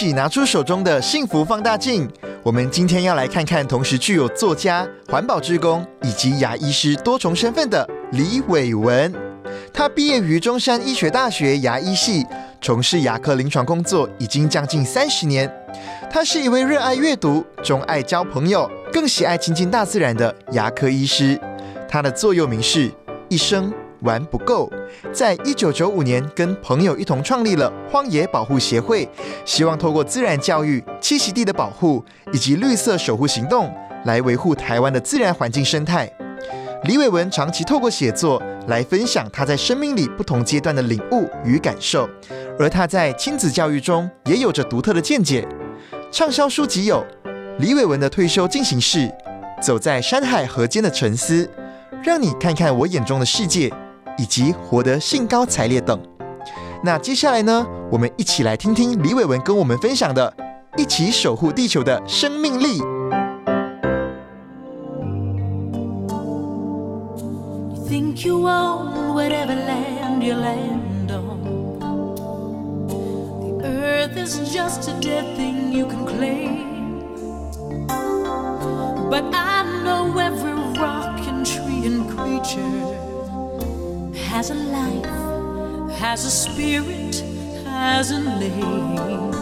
起拿出手中的幸福放大镜，我们今天要来看看同时具有作家、环保志工以及牙医师多重身份的李伟文。他毕业于中山医学大学牙医系，从事牙科临床工作已经将近三十年。他是一位热爱阅读、钟爱交朋友、更喜爱亲近大自然的牙科医师。他的座右铭是“一生玩不够”。在一九九五年，跟朋友一同创立了荒野保护协会，希望透过自然教育、栖息地的保护以及绿色守护行动，来维护台湾的自然环境生态。李伟文长期透过写作来分享他在生命里不同阶段的领悟与感受，而他在亲子教育中也有着独特的见解。畅销书籍有李伟文的退休进行式、走在山海河间的沉思、让你看看我眼中的世界，以及活得兴高采烈等。那接下来呢，我们一起来听听李伟文跟我们分享的，一起守护地球的生命力。think you own whatever land you land on. The earth is just a dead thing you can claim. But I know every rock and tree and creature has a life, has a spirit, has a name.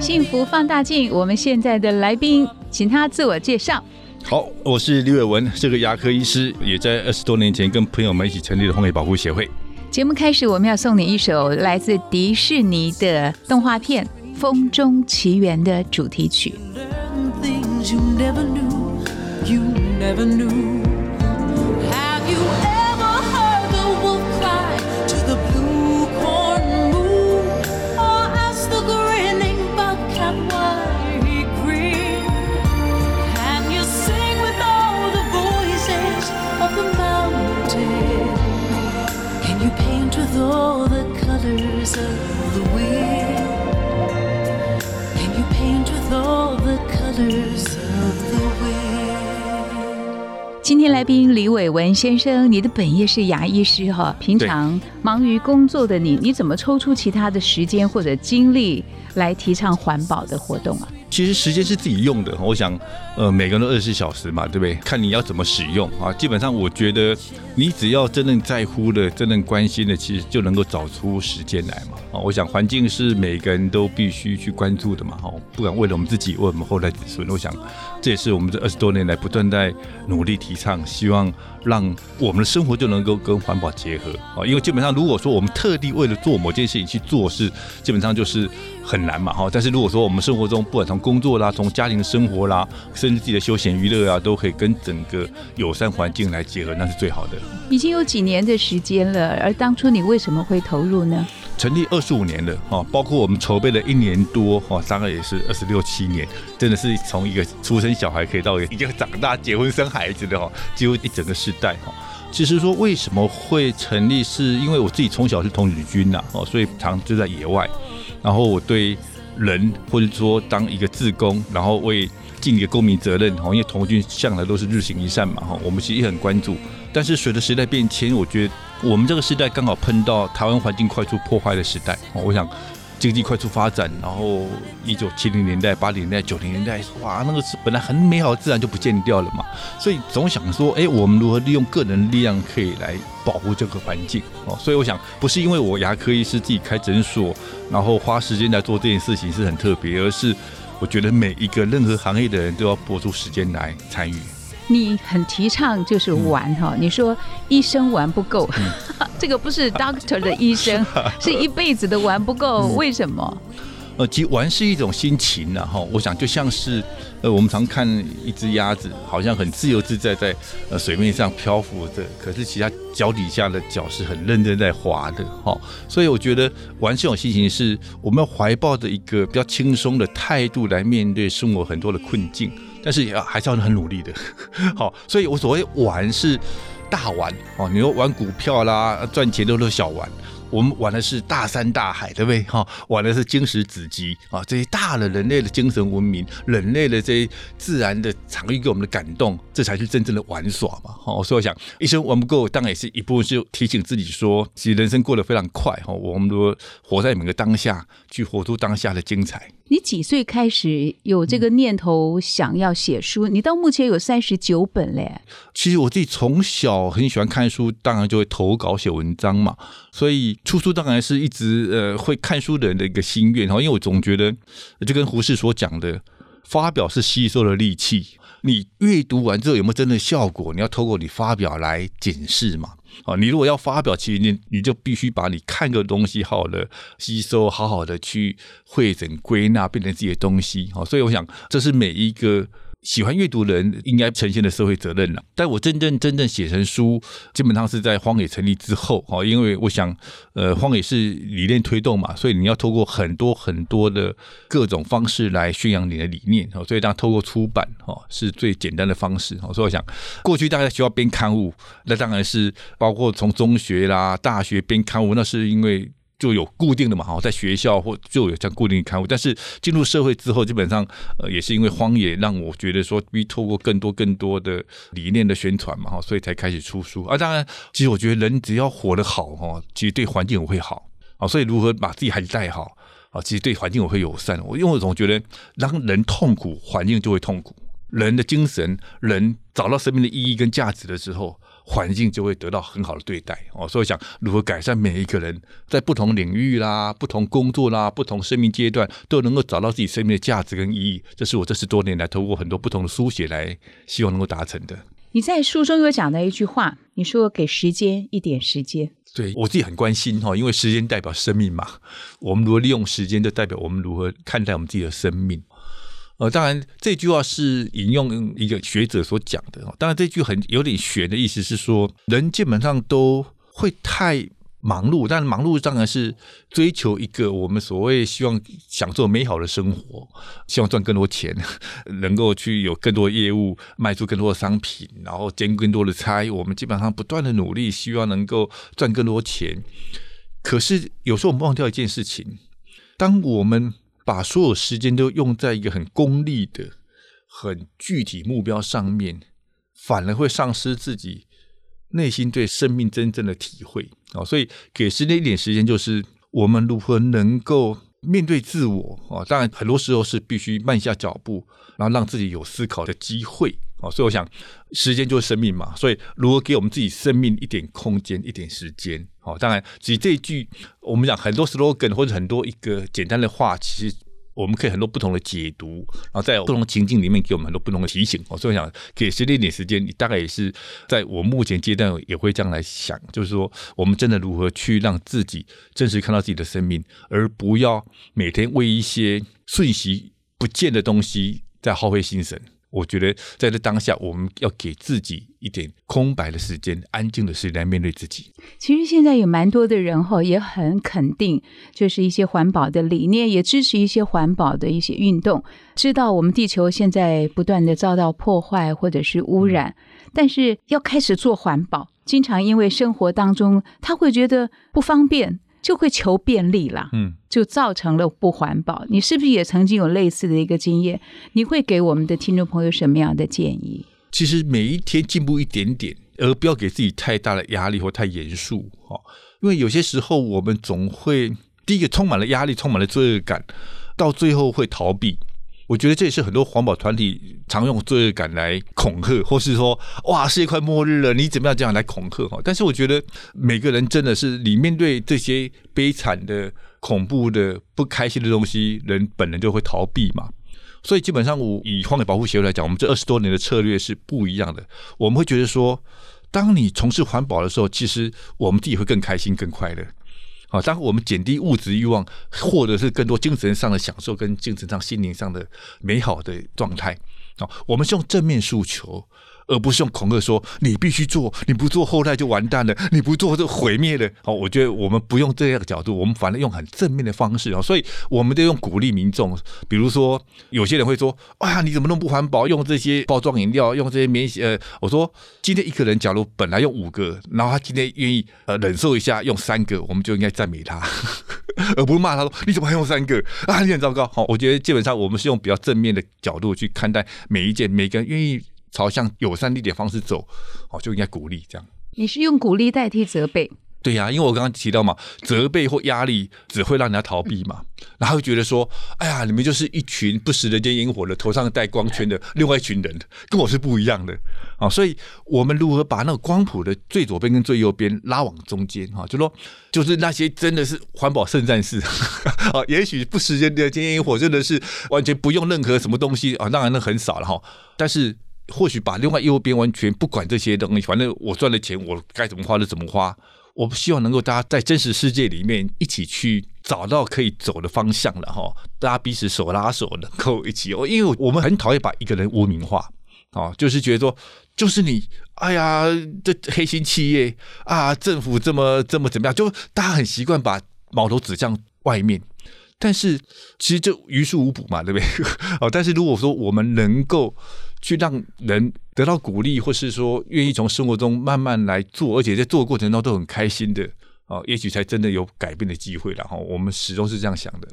幸福放大镜，我们现在的来宾，请他自我介绍。好，我是李伟文，是个牙科医师，也在二十多年前跟朋友们一起成立了荒野保护协会。节目开始，我们要送你一首来自迪士尼的动画片《风中奇缘》的主题曲。you never knew, you never knew. 天来宾李伟文先生，你的本业是牙医师哈，平常忙于工作的你，你怎么抽出其他的时间或者精力来提倡环保的活动啊？其实时间是自己用的，我想，呃，每个人都二十四小时嘛，对不对？看你要怎么使用啊。基本上，我觉得你只要真正在乎的、真正关心的，其实就能够找出时间来嘛。啊，我想环境是每个人都必须去关注的嘛。哈，不管为了我们自己，为我们后代子孙，我想这也是我们这二十多年来不断在努力提倡，希望让我们的生活就能够跟环保结合啊。因为基本上，如果说我们特地为了做某件事情去做事，基本上就是很难嘛。哈，但是如果说我们生活中不管从工作啦，从家庭生活啦，甚至自己的休闲娱乐啊，都可以跟整个友善环境来结合，那是最好的。已经有几年的时间了，而当初你为什么会投入呢？成立二十五年了哈，包括我们筹备了一年多哈，大概也是二十六七年，真的是从一个出生小孩可以到一个长大结婚生孩子的哈，几乎一整个世代哈。其实说为什么会成立，是因为我自己从小是童子军呐哦，所以常就在野外，然后我对人或者说当一个自工，然后为尽一个公民责任哈，因为童军向来都是日行一善嘛哈，我们其实也很关注。但是随着时代变迁，我觉得我们这个时代刚好碰到台湾环境快速破坏的时代。我想经济快速发展，然后一九七零年代、八零年代、九零年代，哇，那个是本来很美好的自然就不见掉了嘛。所以总想说，哎，我们如何利用个人力量可以来保护这个环境哦？所以我想，不是因为我牙科医师自己开诊所，然后花时间来做这件事情是很特别，而是我觉得每一个任何行业的人都要拨出时间来参与。你很提倡就是玩哈，你说一生玩不够，这个不是 doctor 的医生，是一辈子的玩不够，为什么？呃，其实玩是一种心情然后我想就像是呃，我们常看一只鸭子，好像很自由自在在呃水面上漂浮着，可是其他脚底下的脚是很认真在滑的，哈。所以我觉得玩这种心情是我们要怀抱着一个比较轻松的态度来面对生活很多的困境，但是也要还是要很努力的，好。所以我所谓玩是大玩哦，你说玩股票啦，赚钱都是小玩。我们玩的是大山大海，对不对？哈，玩的是经史子集啊，这些大了人类的精神文明，人类的这些自然的场域给我们的感动，这才是真正的玩耍嘛。哈，所以我想一生玩不够，当然也是一部分是提醒自己说，其实人生过得非常快哈，我们都活在每个当下，去活出当下的精彩。你几岁开始有这个念头想要写书？你到目前有三十九本嘞。其实我自己从小很喜欢看书，当然就会投稿写文章嘛。所以出书当然是一直呃会看书的人的一个心愿。然后因为我总觉得，就跟胡适所讲的，发表是吸收的利器。你阅读完之后有没有真的效果？你要透过你发表来检视嘛。啊，你如果要发表，其实你你就必须把你看个东西好好的吸收，好好的去会诊归纳，变成自己的东西。好，所以我想，这是每一个。喜欢阅读的人应该呈现的社会责任了，但我真正真正写成书，基本上是在荒野成立之后哈，因为我想，呃，荒野是理念推动嘛，所以你要透过很多很多的各种方式来宣扬你的理念所以当透过出版哈是最简单的方式所以我想，过去大家需要编刊物，那当然是包括从中学啦、大学编刊物，那是因为。就有固定的嘛，哈，在学校或就有这样固定的刊物，但是进入社会之后，基本上呃也是因为荒野让我觉得说，必透过更多更多的理念的宣传嘛，哈，所以才开始出书。啊，当然，其实我觉得人只要活得好，哈，其实对环境也会好啊。所以如何把自己孩子带好啊，其实对环境我会友善。我因为我总觉得，让人痛苦，环境就会痛苦。人的精神，人找到生命的意义跟价值的时候。环境就会得到很好的对待哦，所以想如何改善每一个人在不同领域啦、不同工作啦、不同生命阶段都能够找到自己生命的价值跟意义，这是我这十多年来透过很多不同的书写来希望能够达成的。你在书中有讲到一句话，你说给时间一点时间，对我自己很关心哈，因为时间代表生命嘛，我们如何利用时间，就代表我们如何看待我们自己的生命。呃，当然这句话是引用一个学者所讲的。当然这句很有点玄的意思是说，人基本上都会太忙碌，但忙碌当然是追求一个我们所谓希望享受美好的生活，希望赚更多钱，能够去有更多业务，卖出更多的商品，然后兼更多的差。我们基本上不断的努力，希望能够赚更多钱。可是有时候我们忘掉一件事情，当我们把所有时间都用在一个很功利的、很具体目标上面，反而会丧失自己内心对生命真正的体会啊！所以给时间一点时间，就是我们如何能够面对自我啊？当然，很多时候是必须慢下脚步，然后让自己有思考的机会哦！所以我想，时间就是生命嘛，所以如何给我们自己生命一点空间、一点时间？好，当然，其实这一句我们讲很多 slogan 或者很多一个简单的话，其实我们可以很多不同的解读，然后在不同情境里面给我们很多不同的提醒。哦所以想给时间一点时间，你大概也是在我目前阶段也会这样来想，就是说我们真的如何去让自己真实看到自己的生命，而不要每天为一些瞬息不见的东西在耗费心神。我觉得在这当下，我们要给自己一点空白的时间、安静的时间来面对自己。其实现在有蛮多的人哈，也很肯定，就是一些环保的理念，也支持一些环保的一些运动。知道我们地球现在不断的遭到破坏或者是污染，但是要开始做环保，经常因为生活当中他会觉得不方便。就会求便利啦，嗯，就造成了不环保。你是不是也曾经有类似的一个经验？你会给我们的听众朋友什么样的建议？其实每一天进步一点点，而不要给自己太大的压力或太严肃哈。因为有些时候我们总会第一个充满了压力，充满了罪恶感，到最后会逃避。我觉得这也是很多环保团体常用罪恶感来恐吓，或是说哇世界快末日了，你怎么样这样来恐吓哈？但是我觉得每个人真的是你面对这些悲惨的、恐怖的、不开心的东西，人本能就会逃避嘛。所以基本上，我以荒野保护协会来讲，我们这二十多年的策略是不一样的。我们会觉得说，当你从事环保的时候，其实我们自己会更开心、更快乐。啊，当我们减低物质欲望，获得是更多精神上的享受跟精神上、心灵上的美好的状态啊，我们是用正面诉求。而不是用恐吓说你必须做，你不做后代就完蛋了，你不做就毁灭了。好，我觉得我们不用这样的角度，我们反而用很正面的方式啊。所以我们都用鼓励民众，比如说有些人会说：“哎呀，你怎么弄不环保？用这些包装饮料，用这些免洗……呃，我说今天一个人假如本来用五个，然后他今天愿意呃忍受一下用三个，我们就应该赞美他，而不是骂他说你怎么还用三个啊？你很糟糕。好，我觉得基本上我们是用比较正面的角度去看待每一件，每个人愿意。朝向友善一点方式走，哦，就应该鼓励这样。你是用鼓励代替责备？对呀，因为我刚刚提到嘛，责备或压力只会让人家逃避嘛，然后觉得说，哎呀，你们就是一群不食人间烟火的，头上带光圈的另外一群人，跟我是不一样的啊。所以，我们如何把那个光谱的最左边跟最右边拉往中间哈？就说，就是那些真的是环保圣战士啊，也许不食人间烟火，真的是完全不用任何什么东西啊，当然那很少了哈，但是。或许把另外右边完全不管这些东西，反正我赚的钱我该怎么花就怎么花。我不希望能够大家在真实世界里面一起去找到可以走的方向了哈，大家彼此手拉手能够一起。哦，因为我们很讨厌把一个人污名化啊，就是觉得说就是你，哎呀，这黑心企业啊，政府这么这么怎么样，就大家很习惯把矛头指向外面。但是其实就于事无补嘛，对不对？哦，但是如果说我们能够去让人得到鼓励，或是说愿意从生活中慢慢来做，而且在做的过程中都很开心的，哦，也许才真的有改变的机会然后。我们始终是这样想的。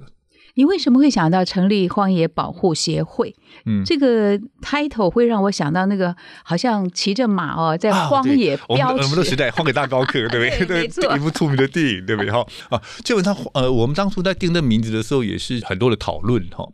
你为什么会想到成立荒野保护协会？嗯，这个 title 会让我想到那个好像骑着马哦，在荒野飙驰。我们的时代，荒野大高客，对不对？没错，一部著名的电影，对不对？哈啊，基本上呃，我们当初在定这名字的时候，也是很多的讨论哈。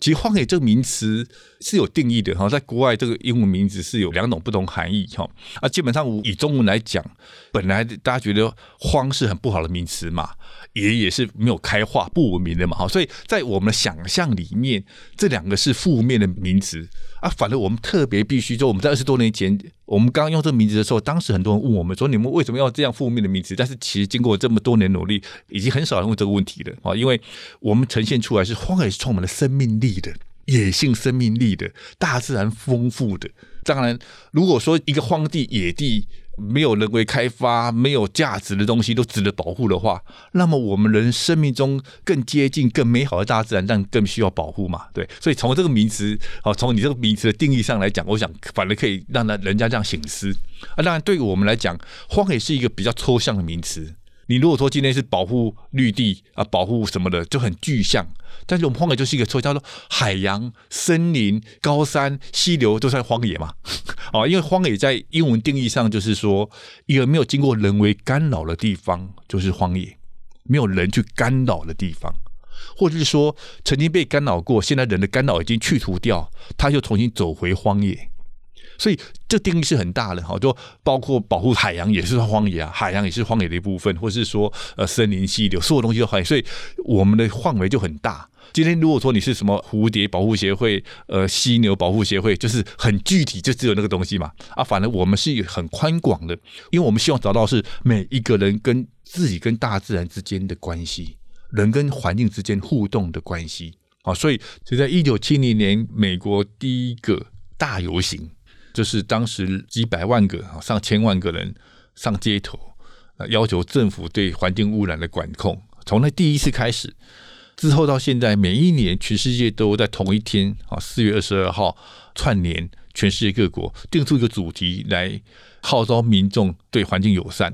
其实“荒野”这个名词是有定义的哈，在国外这个英文名字是有两种不同含义哈。啊，基本上以中文来讲，本来大家觉得“荒”是很不好的名词嘛，也也是没有开化、不文明的嘛哈。所以在我们的想象里面，这两个是负面的名词啊。反正我们特别必须就，我们在二十多年前，我们刚刚用这个名字的时候，当时很多人问我们说：“你们为什么要这样负面的名字？”但是其实经过这么多年努力，已经很少人问这个问题了啊，因为我们呈现出来是荒野是充满了生命。力的野性生命力的大自然丰富的，当然，如果说一个荒地野地没有人为开发、没有价值的东西都值得保护的话，那么我们人生命中更接近、更美好的大自然，但更需要保护嘛？对，所以从这个名词，哦，从你这个名词的定义上来讲，我想反而可以让他人家这样醒思啊。当然，对于我们来讲，荒野是一个比较抽象的名词。你如果说今天是保护绿地啊，保护什么的，就很具象。但是我们荒野就是一个错叫做海洋、森林、高山、溪流都算荒野嘛？哦，因为荒野在英文定义上就是说一个没有经过人为干扰的地方就是荒野，没有人去干扰的地方，或者是说曾经被干扰过，现在人的干扰已经去除掉，他就重新走回荒野。所以这定义是很大的哈，就包括保护海洋也是荒野啊，海洋也是荒野的一部分，或是说呃森林、溪流，所有东西都荒野，所以我们的范围就很大。今天如果说你是什么蝴蝶保护协会、呃犀牛保护协会，就是很具体，就只有那个东西嘛啊。反正我们是很宽广的，因为我们希望找到是每一个人跟自己跟大自然之间的关系，人跟环境之间互动的关系啊。所以就在一九七零年，美国第一个大游行。就是当时几百万个、上千万个人上街头，要求政府对环境污染的管控。从那第一次开始，之后到现在，每一年全世界都在同一天啊，四月二十二号串联全世界各国，定出一个主题来号召民众对环境友善。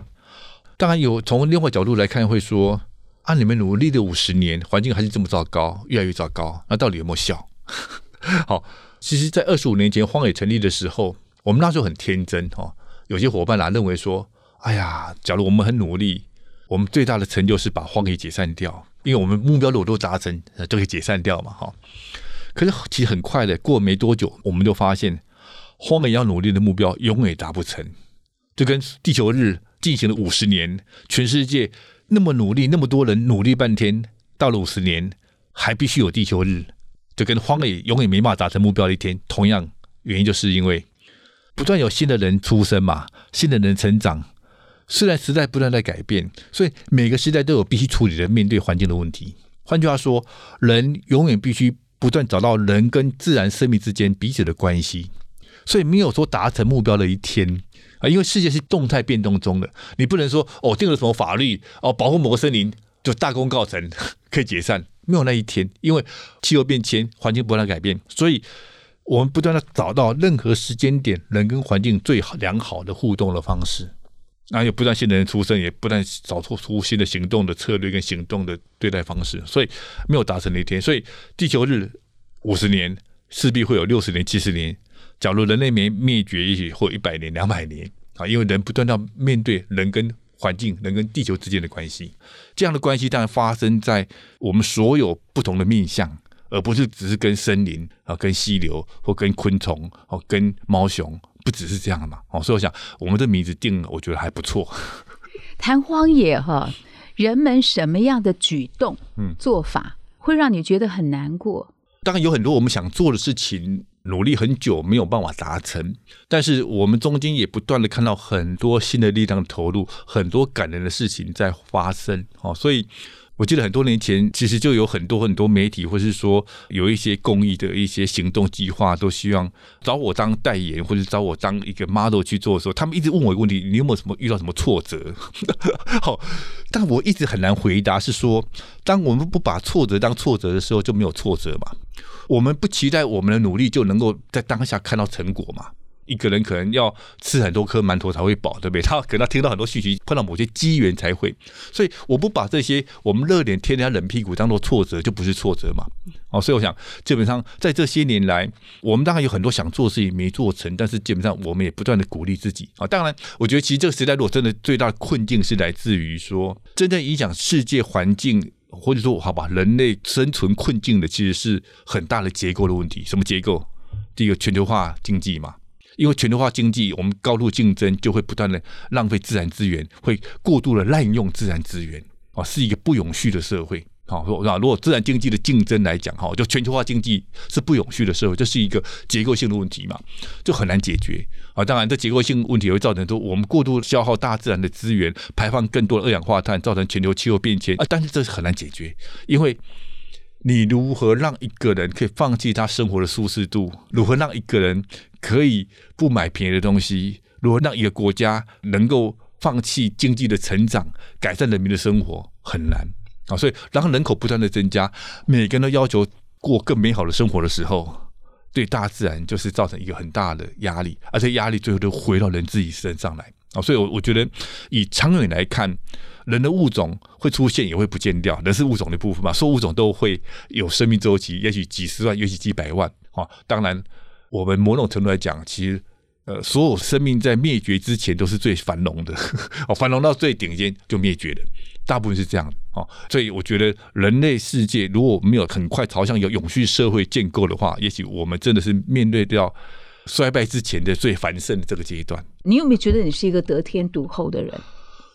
当然有从另外角度来看，会说啊，你们努力的五十年，环境还是这么糟糕，越来越糟糕，那到底有没有效？好。其实，在二十五年前荒野成立的时候，我们那时候很天真哦。有些伙伴啊认为说：“哎呀，假如我们很努力，我们最大的成就是把荒野解散掉，因为我们目标如果都达成，就可以解散掉嘛。”哈。可是，其实很快的，过没多久，我们就发现，荒野要努力的目标永远达不成。就跟地球日进行了五十年，全世界那么努力，那么多人努力半天，到了五十年，还必须有地球日。就跟荒野永远没办法达成目标的一天，同样原因就是因为不断有新的人出生嘛，新的人成长，虽然时代不断在改变，所以每个时代都有必须处理的面对环境的问题。换句话说，人永远必须不断找到人跟自然生命之间彼此的关系，所以没有说达成目标的一天啊，因为世界是动态变动中的，你不能说哦定了什么法律哦保护某个森林就大功告成 可以解散，没有那一天，因为气候变迁、环境不断改变，所以我们不断的找到任何时间点人跟环境最好良好的互动的方式。然后有不断新的人出生，也不断找出出新的行动的策略跟行动的对待方式，所以没有达成那一天。所以地球日五十年势必会有六十年、七十年。假如人类没灭绝，也许会一百年、两百年啊，因为人不断要面对人跟环境、人跟地球之间的关系。这样的关系当然发生在我们所有不同的面向，而不是只是跟森林啊、跟溪流或跟昆虫哦、跟猫熊。不只是这样嘛，哦，所以我想我们的名字定了，我觉得还不错。谈荒野哈，人们什么样的举动、嗯做法会让你觉得很难过？当然有很多我们想做的事情，努力很久没有办法达成，但是我们中间也不断的看到很多新的力量投入，很多感人的事情在发生，哦，所以。我记得很多年前，其实就有很多很多媒体，或是说有一些公益的一些行动计划，都希望找我当代言，或者找我当一个 model 去做的时候，他们一直问我一个问题：你有没有什么遇到什么挫折？好，但我一直很难回答，是说，当我们不把挫折当挫折的时候，就没有挫折嘛？我们不期待我们的努力就能够在当下看到成果嘛？一个人可能要吃很多颗馒头才会饱，对不对？他可能要听到很多讯息，碰到某些机缘才会。所以我不把这些我们热脸贴人家冷屁股当做挫折，就不是挫折嘛。哦，所以我想，基本上在这些年来，我们当然有很多想做的事情没做成，但是基本上我们也不断的鼓励自己啊。当然，我觉得其实这个时代如果真的最大的困境是来自于说，真正影响世界环境。或者说，好吧，人类生存困境的其实是很大的结构的问题。什么结构？第一个，全球化经济嘛。因为全球化经济，我们高度竞争，就会不断的浪费自然资源，会过度的滥用自然资源，啊，是一个不永续的社会。好，说啊，如果自然经济的竞争来讲，哈，就全球化经济是不永续的社会，这是一个结构性的问题嘛，就很难解决啊。当然，这结构性问题会造成说，我们过度消耗大自然的资源，排放更多的二氧化碳，造成全球气候变迁啊。但是这是很难解决，因为你如何让一个人可以放弃他生活的舒适度？如何让一个人可以不买便宜的东西？如何让一个国家能够放弃经济的成长，改善人民的生活？很难啊！所以，当人口不断的增加，每个人都要求过更美好的生活的时候，对大自然就是造成一个很大的压力，而且压力最后都回到人自己身上来啊！所以，我我觉得以长远来看。人的物种会出现，也会不见掉，人是物种的一部分嘛，所有物种都会有生命周期，也许几十万，也许几百万啊。当然，我们某种程度来讲，其实呃，所有生命在灭绝之前都是最繁荣的，哦，繁荣到最顶尖就灭绝了，大部分是这样的哦。所以我觉得人类世界如果没有很快朝向有永续社会建构的话，也许我们真的是面对掉衰败之前的最繁盛的这个阶段。你有没有觉得你是一个得天独厚的人？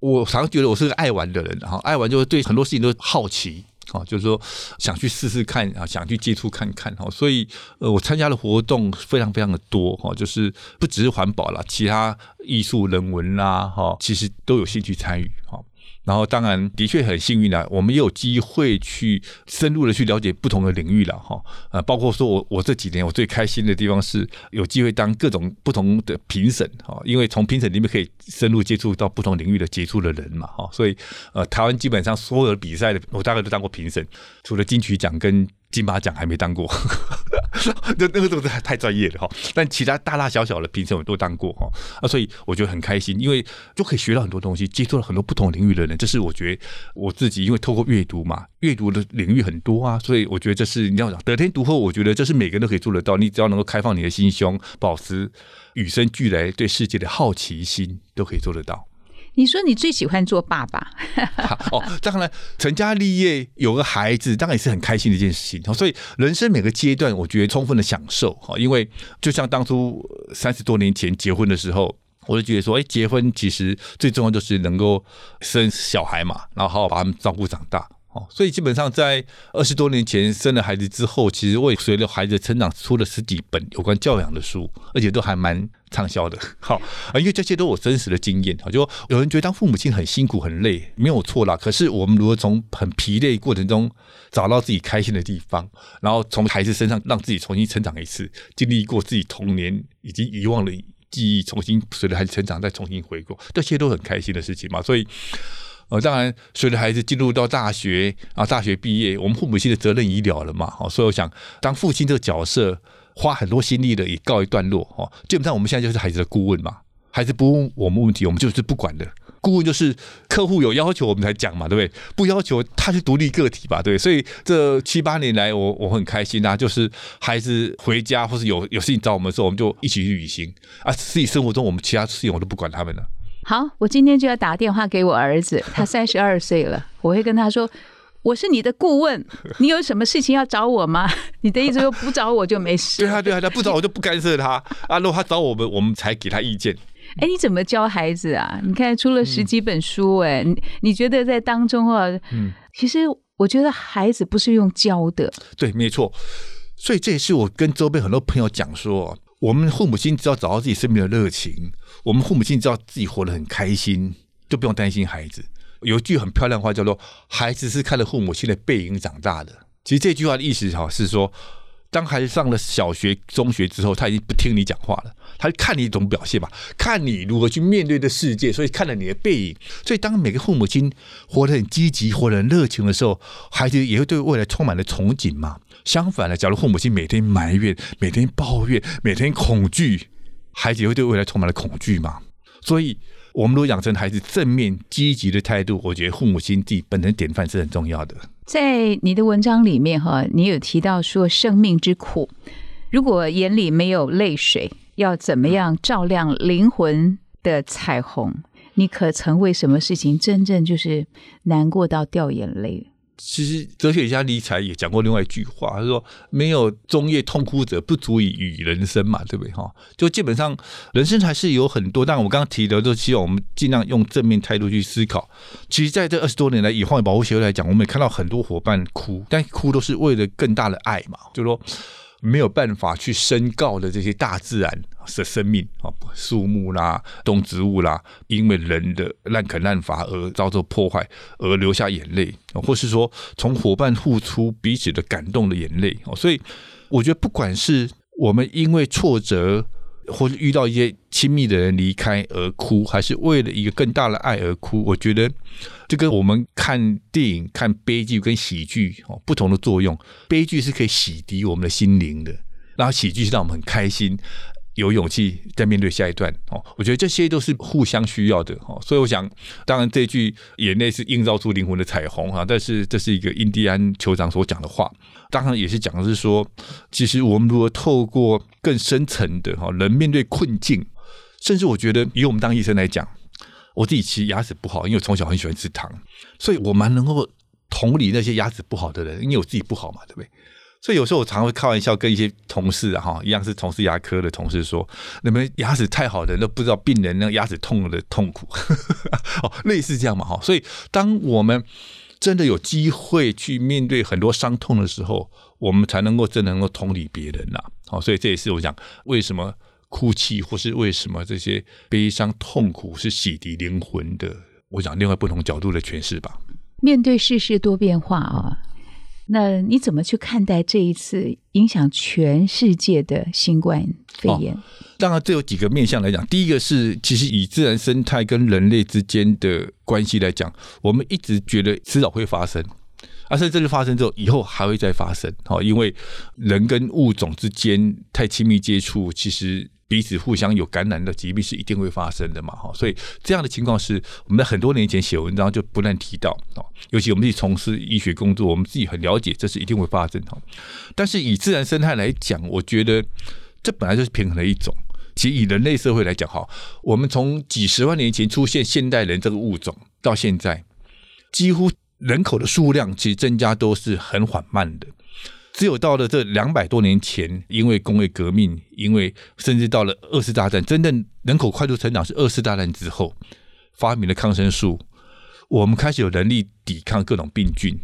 我常常觉得我是个爱玩的人，哈，爱玩就是对很多事情都好奇，啊，就是说想去试试看啊，想去接触看看，哈，所以呃，我参加的活动非常非常的多，哈，就是不只是环保啦，其他艺术、人文啦，哈，其实都有兴趣参与，哈。然后，当然，的确很幸运啦，我们也有机会去深入的去了解不同的领域了，哈，呃，包括说我我这几年我最开心的地方是有机会当各种不同的评审，哈，因为从评审里面可以深入接触到不同领域的杰出的人嘛，哈，所以呃，台湾基本上所有的比赛的我大概都当过评审，除了金曲奖跟金马奖还没当过，那那个都是太太专业了哈。但其他大大小小的评审我都当过哈啊，所以我觉得很开心，因为就可以学到很多东西，接触了很多不同领域的人。这是我觉得我自己因为透过阅读嘛，阅读的领域很多啊，所以我觉得这是你要讲得天独厚，我觉得这是每个人都可以做得到。你只要能够开放你的心胸，保持与生俱来对世界的好奇心，都可以做得到。你说你最喜欢做爸爸，哦，当然成家立业有个孩子，当然也是很开心的一件事情。所以人生每个阶段，我觉得充分的享受哈，因为就像当初三十多年前结婚的时候，我就觉得说，哎，结婚其实最重要就是能够生小孩嘛，然后好好把他们照顾长大。哦，所以基本上在二十多年前生了孩子之后，其实我随着孩子成长出了十几本有关教养的书，而且都还蛮畅销的。好啊，因为这些都我真实的经验啊。就有人觉得当父母亲很辛苦很累，没有错啦。可是我们如何从很疲累过程中找到自己开心的地方，然后从孩子身上让自己重新成长一次，经历过自己童年已经遗忘的记忆，重新随着孩子成长再重新回顾，这些都很开心的事情嘛。所以。呃，当然，随着孩子进入到大学啊，大学毕业，我们父母亲的责任已了了嘛，好，所以我想，当父亲这个角色花很多心力的也告一段落，哦，基本上我们现在就是孩子的顾问嘛，孩子不问我们问题，我们就是不管的，顾问就是客户有要求我们才讲嘛，对不对？不要求他是独立个体吧，对，所以这七八年来，我我很开心啊，就是孩子回家或是有有事情找我们的时候，我们就一起去旅行啊，自己生活中我们其他事情我都不管他们了。好，我今天就要打电话给我儿子，他三十二岁了，我会跟他说，我是你的顾问，你有什么事情要找我吗？你的意思说不找我就没事？对啊，对啊，他不找我就不干涉他啊，如果他找我们，我们才给他意见。哎，你怎么教孩子啊？你看出了十几本书，哎，你你觉得在当中啊，嗯，其实我觉得孩子不是用教的，对，没错。所以这也是我跟周边很多朋友讲说，我们父母亲只要找到自己生命的热情。我们父母亲知道自己活得很开心，就不用担心孩子。有句很漂亮的话叫做“孩子是看着父母亲的背影长大的”。其实这句话的意思哈是说，当孩子上了小学、中学之后，他已经不听你讲话了，他看你怎么表现嘛，看你如何去面对的世界，所以看了你的背影。所以当每个父母亲活得很积极、活得很热情的时候，孩子也会对未来充满了憧憬嘛。相反的，假如父母亲每天埋怨、每天抱怨、每天恐惧。孩子会对未来充满了恐惧嘛？所以，我们如果养成孩子正面积极的态度，我觉得父母亲自己本人典范是很重要的。在你的文章里面，哈，你有提到说，生命之苦，如果眼里没有泪水，要怎么样照亮灵魂的彩虹？你可曾为什么事情真正就是难过到掉眼泪？其实哲学家尼采也讲过另外一句话，他说：“没有终夜痛哭者，不足以与人生嘛，对不对？哈，就基本上人生还是有很多。但我刚刚提的，都希望我们尽量用正面态度去思考。其实，在这二十多年来，以荒野保护协会来讲，我们也看到很多伙伴哭，但哭都是为了更大的爱嘛，就说。”没有办法去申告的这些大自然的生命啊，树木啦、动植物啦，因为人的滥垦滥伐而遭受破坏，而流下眼泪，或是说从伙伴付出彼此的感动的眼泪。所以，我觉得不管是我们因为挫折。或是遇到一些亲密的人离开而哭，还是为了一个更大的爱而哭？我觉得这跟我们看电影、看悲剧跟喜剧哦不同的作用。悲剧是可以洗涤我们的心灵的，然后喜剧是让我们很开心。有勇气再面对下一段哦，我觉得这些都是互相需要的哦，所以我想，当然这句眼泪是映照出灵魂的彩虹哈，但是这是一个印第安酋长所讲的话，当然也是讲的是说，其实我们如何透过更深层的哈，人面对困境，甚至我觉得以我们当医生来讲，我自己其实牙齿不好，因为我从小很喜欢吃糖，所以我蛮能够同理那些牙齿不好的人，因为我自己不好嘛，对不对？所以有时候我常会开玩笑跟一些同事啊，哈，一样是从事牙科的同事说，你们牙齿太好的人都不知道病人那牙齿痛的痛苦，哦，类似这样嘛，哈。所以当我们真的有机会去面对很多伤痛的时候，我们才能够真能够同理别人呐，好，所以这也是我讲为什么哭泣或是为什么这些悲伤痛苦是洗涤灵魂的，我讲另外不同角度的诠释吧。面对世事多变化啊。那你怎么去看待这一次影响全世界的新冠肺炎？当然，这有几个面向来讲。第一个是，其实以自然生态跟人类之间的关系来讲，我们一直觉得迟早会发生，而且这次发生之后，以后还会再发生。好，因为人跟物种之间太亲密接触，其实。彼此互相有感染的疾病是一定会发生的嘛？哈，所以这样的情况是我们在很多年前写文章就不断提到啊，尤其我们自己从事医学工作，我们自己很了解这是一定会发生哈。但是以自然生态来讲，我觉得这本来就是平衡的一种。其实以人类社会来讲，哈，我们从几十万年前出现现代人这个物种到现在，几乎人口的数量其实增加都是很缓慢的。只有到了这两百多年前，因为工业革命，因为甚至到了二次大战，真正人口快速成长是二次大战之后发明了抗生素，我们开始有能力抵抗各种病菌，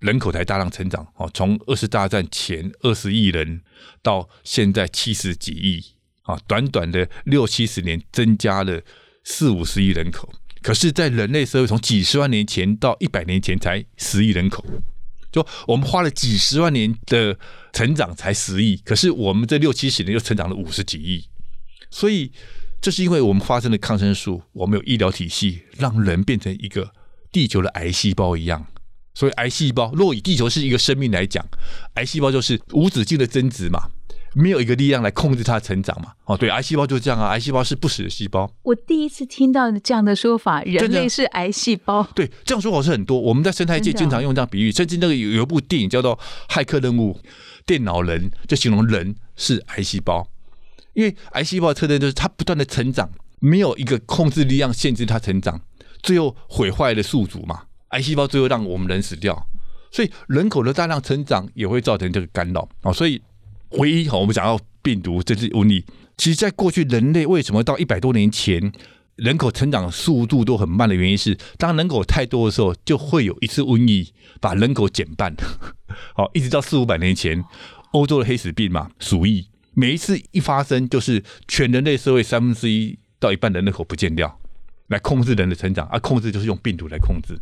人口才大量成长哦，从二次大战前二十亿人到现在七十几亿啊，短短的六七十年增加了四五十亿人口。可是，在人类社会从几十万年前到一百年前才十亿人口，就我们花了几十万年的成长才十亿，可是我们这六七十年又成长了五十几亿，所以这是因为我们发生了抗生素，我们有医疗体系，让人变成一个地球的癌细胞一样。所以，癌细胞若以地球是一个生命来讲，癌细胞就是无止境的增殖嘛，没有一个力量来控制它的成长嘛。哦，对，癌细胞就是这样啊，癌细胞是不死的细胞。我第一次听到这样的说法，人类是癌细胞。对，这样说法是很多。我们在生态界经常用这样比喻，甚至那个有有一部电影叫做《骇客任务》，电脑人就形容人是癌细胞，因为癌细胞的特征就是它不断的成长，没有一个控制力量限制它成长，最后毁坏了宿主嘛。癌细胞最后让我们人死掉，所以人口的大量成长也会造成这个干扰啊。所以唯一哈，我们讲到病毒这次瘟疫，其实在过去人类为什么到一百多年前人口成长速度都很慢的原因是，当人口太多的时候，就会有一次瘟疫把人口减半。好，一直到四五百年前，欧洲的黑死病嘛，鼠疫，每一次一发生，就是全人类社会三分之一到一半的人口不见掉，来控制人的成长，而、控制就是用病毒来控制。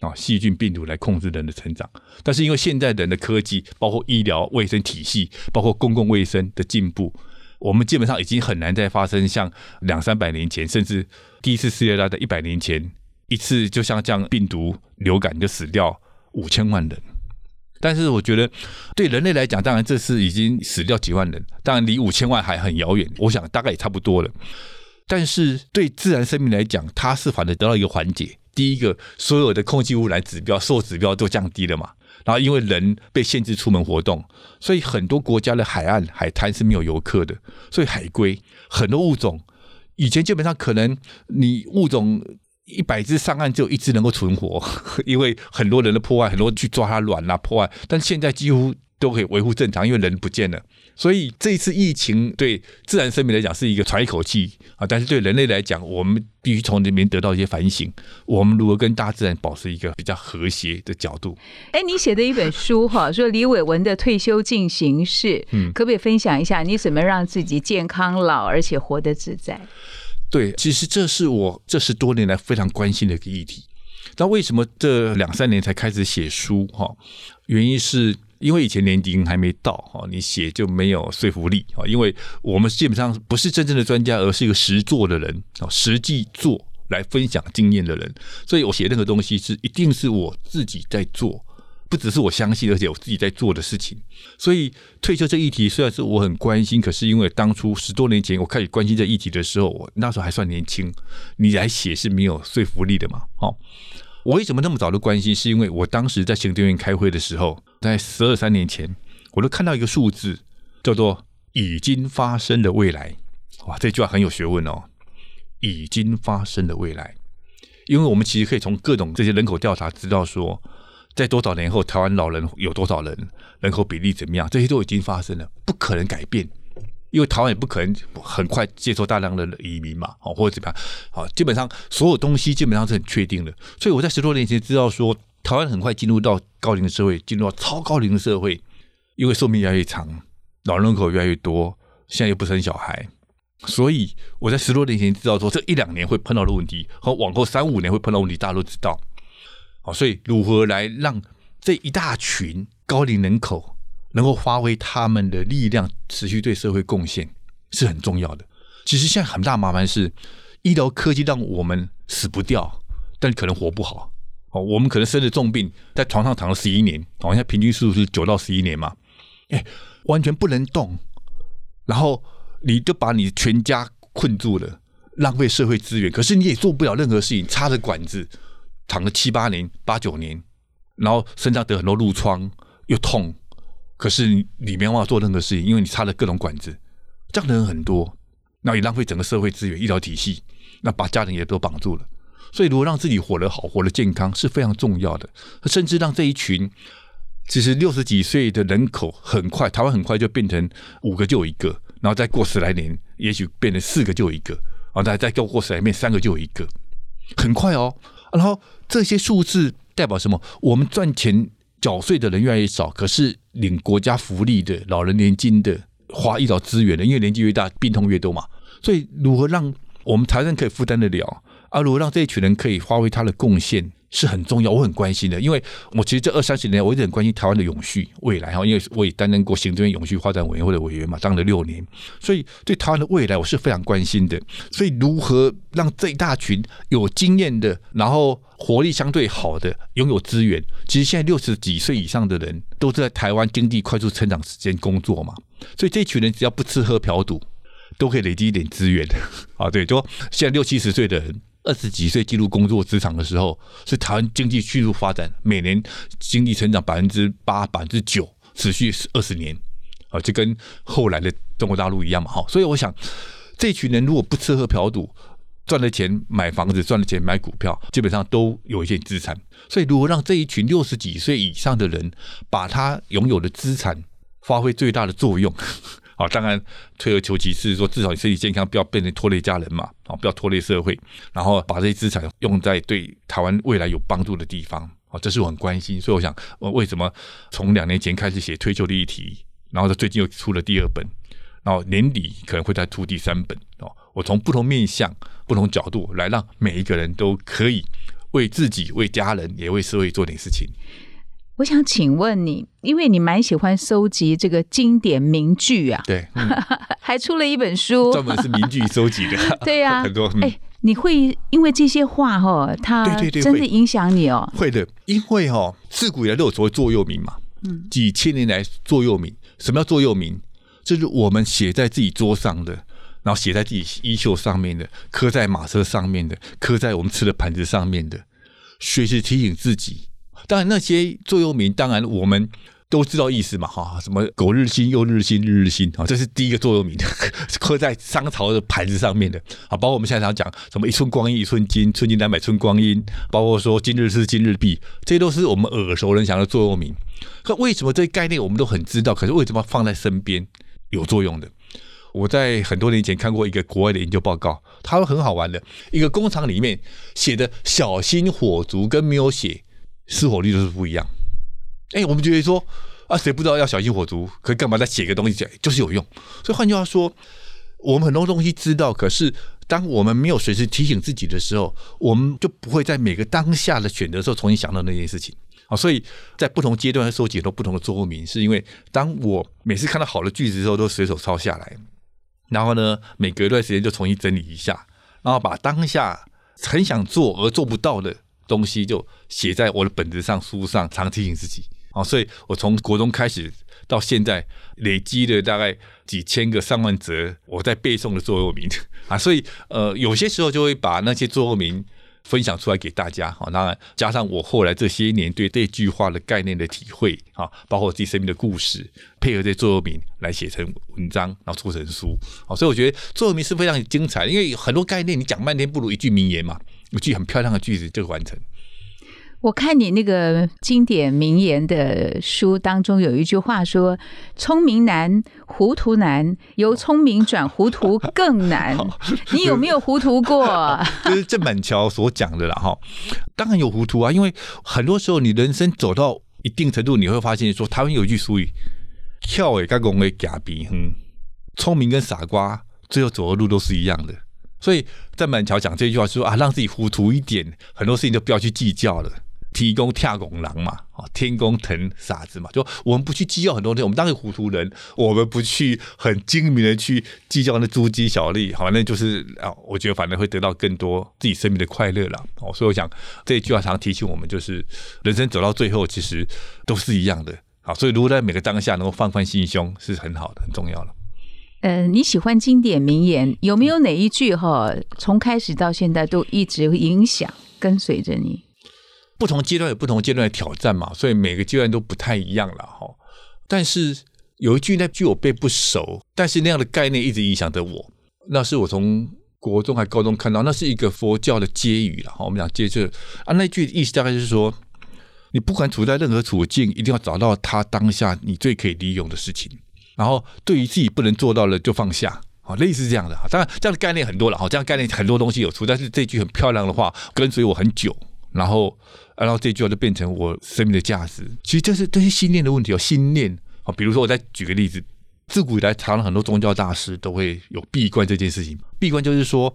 啊，细菌、病毒来控制人的成长，但是因为现在人的科技，包括医疗卫生体系，包括公共卫生的进步，我们基本上已经很难再发生像两三百年前，甚至第一次世界大战一百年前一次就像这样病毒流感就死掉五千万人。但是我觉得对人类来讲，当然这次已经死掉几万人，当然离五千万还很遥远，我想大概也差不多了。但是对自然生命来讲，它是反而得到一个缓解。第一个，所有的空气污染指标、受指标都降低了嘛。然后因为人被限制出门活动，所以很多国家的海岸、海滩是没有游客的，所以海龟很多物种以前基本上可能你物种一百只上岸只有一只能够存活，因为很多人的破坏，很多去抓它卵啊破坏，但现在几乎都可以维护正常，因为人不见了。所以这一次疫情对自然生命来讲是一个喘一口气啊，但是对人类来讲，我们必须从里面得到一些反省，我们如何跟大自然保持一个比较和谐的角度。哎，你写的一本书哈，说李伟文的退休进行式，嗯可不可以分享一下你怎么让自己健康老而且活得自在？对，其实这是我这十多年来非常关心的一个议题。那为什么这两三年才开始写书？哈，原因是因为以前年龄还没到，哈，你写就没有说服力啊。因为我们基本上不是真正的专家，而是一个实做的人啊，实际做来分享经验的人。所以我写任何东西是一定是我自己在做，不只是我相信，而且我自己在做的事情。所以退休这议题虽然是我很关心，可是因为当初十多年前我开始关心这议题的时候，我那时候还算年轻，你来写是没有说服力的嘛。好、我为什么那么早的关心？是因为我当时在行政院开会的时候，在十二三年前，我都看到一个数字，叫做“已经发生的未来”。哇，这句话很有学问哦，“已经发生的未来”，因为我们其实可以从各种这些人口调查知道说，在多少年后，台湾老人有多少人，人口比例怎么样，这些都已经发生了，不可能改变。因为台湾也不可能很快接受大量的移民嘛，哦，或者怎么样，好，基本上所有东西基本上是很确定的。所以我在十多年前知道说，台湾很快进入到高龄社会，进入到超高龄的社会，因为寿命越来越长，老人口越来越多，现在又不生小孩，所以我在十多年前知道说，这一两年会碰到的问题，和往后三五年会碰到问题，大家都知道。好，所以如何来让这一大群高龄人口能够发挥他们的力量，持续对社会贡献，是很重要的。其实现在很大麻烦是，医疗科技让我们死不掉，但可能活不好。哦，我们可能生了重病，在床上躺了十一年，好、像平均数是九到十一年嘛，哎，完全不能动，然后你就把你全家困住了，浪费社会资源，可是你也做不了任何事情，插着管子躺了七八年、八九年，然后身上得很多褥疮，又痛，可是你没办法做任何事情，因为你插了各种管子，这样的人很多，那也浪费整个社会资源、医疗体系，那把家人也都绑住了。所以，如果让自己活得好、活得健康是非常重要的，甚至让这一群其实六十几岁的人口很快，台湾很快就变成五个就有一个，然后再过十来年，也许变成四个就有一个，然后再再过过十来年，三个就有一个，很快哦。然后这些数字代表什么？我们赚钱缴税的人越来越少，可是领国家福利的、老人年金的、花医疗资源的，因为年纪越大，病痛越多嘛，所以如何让我们台湾可以负担得了啊？如何让这一群人可以发挥他的贡献？是很重要，我很关心的，因为我其实这二三十年，我一直很关心台湾的永续未来哈，因为我也担任过行政院永续发展委员会的委员嘛，当了六年，所以对台湾的未来我是非常关心的。所以如何让这一大群有经验的，然后活力相对好的，拥有资源，其实现在六十几岁以上的人都在台湾经济快速成长时间工作嘛，所以这群人只要不吃喝嫖赌，都可以累积一点资源 啊。对，就现在六七十岁的人。二十几岁进入工作职场的时候，是台湾经济迅速发展，每年经济成长百分之八、百分之九，持续二十年，啊，就跟后来的中国大陆一样嘛，哈。所以我想，这群人如果不吃喝嫖赌，赚了钱买房子，赚了钱买股票，基本上都有一些资产。所以，如果让这一群六十几岁以上的人，把他拥有的资产发挥最大的作用。啊，当然退而求其次，说至少你身体健康，不要变成拖累家人嘛，啊，不要拖累社会，然后把这些资产用在对台湾未来有帮助的地方，啊，这是我很关心。所以我想，我为什么从两年前开始写退休的议题，然后最近又出了第二本，然后年底可能会再出第三本，哦，我从不同面向、不同角度来让每一个人都可以为自己、为家人也为社会做点事情。我想请问你，因为你蛮喜欢收集这个经典名句啊，对，还出了一本书，专门是名句收集的。对呀，很多。哎，你会因为这些话哈，它对对对，真的影响你哦。会的，因为哈，自古以来都有所谓座右铭嘛，嗯，几千年来座右铭，什么叫座右铭？就是我们写在自己桌上的，然后写在自己衣袖上面的，刻在马车上面的，刻在我们吃的盘子上面的，随时提醒自己。当然，那些座右铭，当然我们都知道意思嘛，哈，什么“苟日新，又日新，日日新”啊，这是第一个座右铭，刻在商朝的牌子上面的啊。包括我们现在常讲什么“一寸光阴一寸金，寸金难买寸光阴”，包括说“今日事今日毕”，这些都是我们耳熟能详的座右铭。可为什么这些概念我们都很知道？可是为什么放在身边有作用的？我在很多年前看过一个国外的研究报告，它会很好玩的。一个工厂里面写的小心火烛，跟没有写。失火率都是不一样。哎，我们觉得说啊，谁不知道要小心火烛？可以干嘛再写个东西？就是有用。所以换句话说，我们很多东西知道，可是当我们没有随时提醒自己的时候，我们就不会在每个当下的选择时候重新想到那件事情啊。所以在不同阶段收集很多不同的座右铭，是因为当我每次看到好的句子的时候，都随手抄下来，然后呢，每隔一段时间就重新整理一下，然后把当下很想做而做不到的。东西就写在我的本子上、书上，常提醒自己啊。所以我从国中开始到现在，累积了大概几千个、上万则我在背诵的座右铭 啊。所以呃，有些时候就会把那些座右铭分享出来给大家啊。当然，加上我后来这些年对这句话的概念的体会啊，包括我自己生命的故事，配合这座右铭来写成文章，然后出成书啊。所以我觉得座右铭是非常精彩，因为很多概念你讲半天不如一句名言嘛。一句很漂亮的句子就完成。我看你那个经典名言的书当中有一句话说：“聪明难，糊涂难，由聪明转糊涂更难。”你有没有糊涂过？就是郑板桥所讲的了哈。当然有糊涂啊，因为很多时候你人生走到一定程度，你会发现说，台湾有一句俗语：“跳诶，跟公诶，假比哼。”聪明跟傻瓜最后走的路都是一样的。所以在板桥讲这句话说啊，让自己糊涂一点，很多事情都不要去计较了。提供跳拱狼嘛，啊，天公疼傻子嘛，就我们不去计较很多东西，我们当个糊涂人，我们不去很精明的去计较那珠玑小利，好，那就是啊，我觉得反正会得到更多自己生命的快乐了。哦，所以我想这一句话常常提醒我们，就是人生走到最后，其实都是一样的。好，所以如果在每个当下能够放宽心胸，是很好的，很重要了。呃，你喜欢经典名言，有没有哪一句哈，从开始到现在都一直影响跟随着你？不同阶段有不同阶段的挑战嘛，所以每个阶段都不太一样了哈。但是有一句那句我背不熟，但是那样的概念一直影响着我。那是我从国中还高中看到，那是一个佛教的接语了哈。我们讲接着啊，那句意思大概就是说，你不管处在任何处境，一定要找到他当下你最可以利用的事情。然后对于自己不能做到的就放下，啊，类似这样的哈。当然这样的概念很多了哈，这样概念很多东西有出，但是这句很漂亮的话跟随我很久，然后，然后这句话就变成我生命的价值。其实这是这些信念的问题，有信念啊。比如说，我再举个例子，自古以来，常常很多宗教大师都会有闭关这件事情。闭关就是说，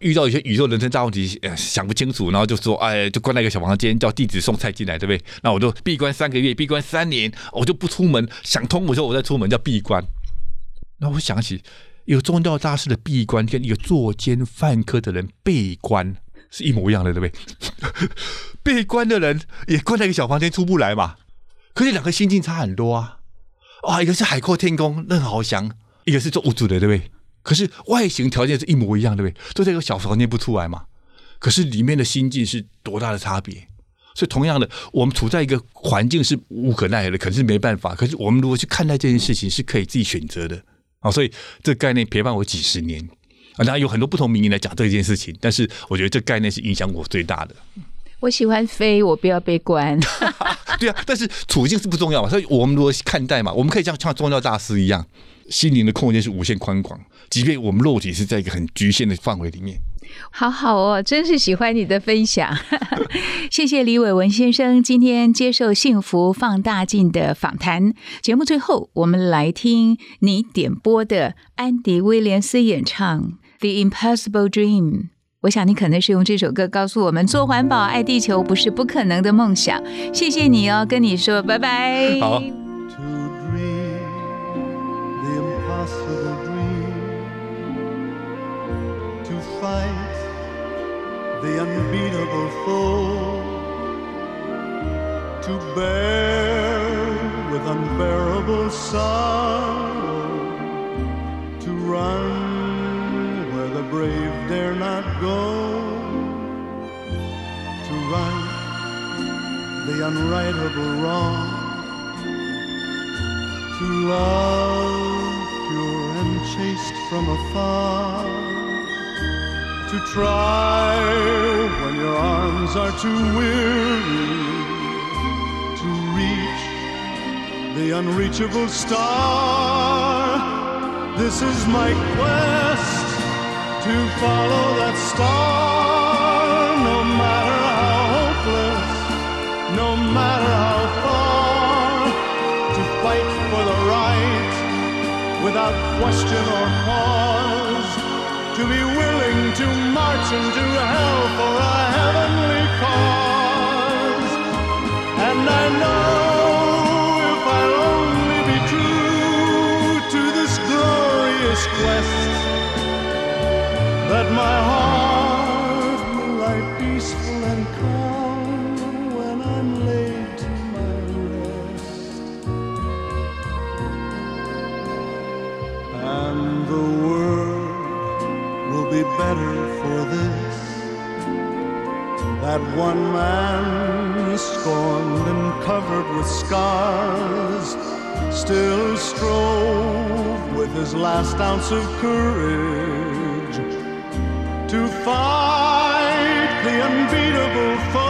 遇到一些宇宙人生大问题，想不清楚，然后就说，哎，就关在一个小房间，叫弟子送菜进来，对不对？那我就闭关三个月，闭关三年，我就不出门，想通我说我再出门，叫闭关。那我想起一个宗教大师的闭关，跟一个作奸犯科的人闭关是一模一样的，对不对？闭关的人也关在一个小房间出不来嘛，可是两个心境差很多啊！啊，一个是海阔天空，任豪翔；一个是做无主的，对不对？可是外形条件是一模一样，对不对？都在一个小房间不出来嘛，可是里面的心境是多大的差别？所以同样的，我们处在一个环境是无可奈何的，可是没办法。可是我们如果去看待这件事情，是可以自己选择的啊！所以这个概念陪伴我几十年啊，当然有很多不同名义来讲这件事情，但是我觉得这概念是影响我最大的。我喜欢飞，我不要被关。对啊，但是处境是不重要嘛，所以我们如何看待嘛，我们可以像像宗教大师一样，心灵的空间是无限宽广，即便我们肉体是在一个很局限的范围里面。好好哦，真是喜欢你的分享，谢谢李伟文先生今天接受《幸福放大镜》的访谈。节目最后，我们来听你点播的安迪威廉斯演唱《The Impossible Dream》。我想你可能是用这首歌告诉我们，做环保、爱地球不是不可能的梦想。谢谢你哦，跟你说拜拜。好。To fight the unbeatable foe, to bear with unbearable sorrow, to run where the brave dare not go, to right the unrightable wrong to love pure and chaste from afar, to try when your arms are too weary, to reach the unreachable star. This is my quest to follow that star, no matter how hopeless, no matter how far to fight for the right without question or pause, to be willing to march into hell for a heavenly cause. And I know if I'll only be true to this glorious quest, that my heart will lie peaceful and calm That one man, scorned and covered with scars, still strove with his last ounce of courage to fight the unbeatable foe,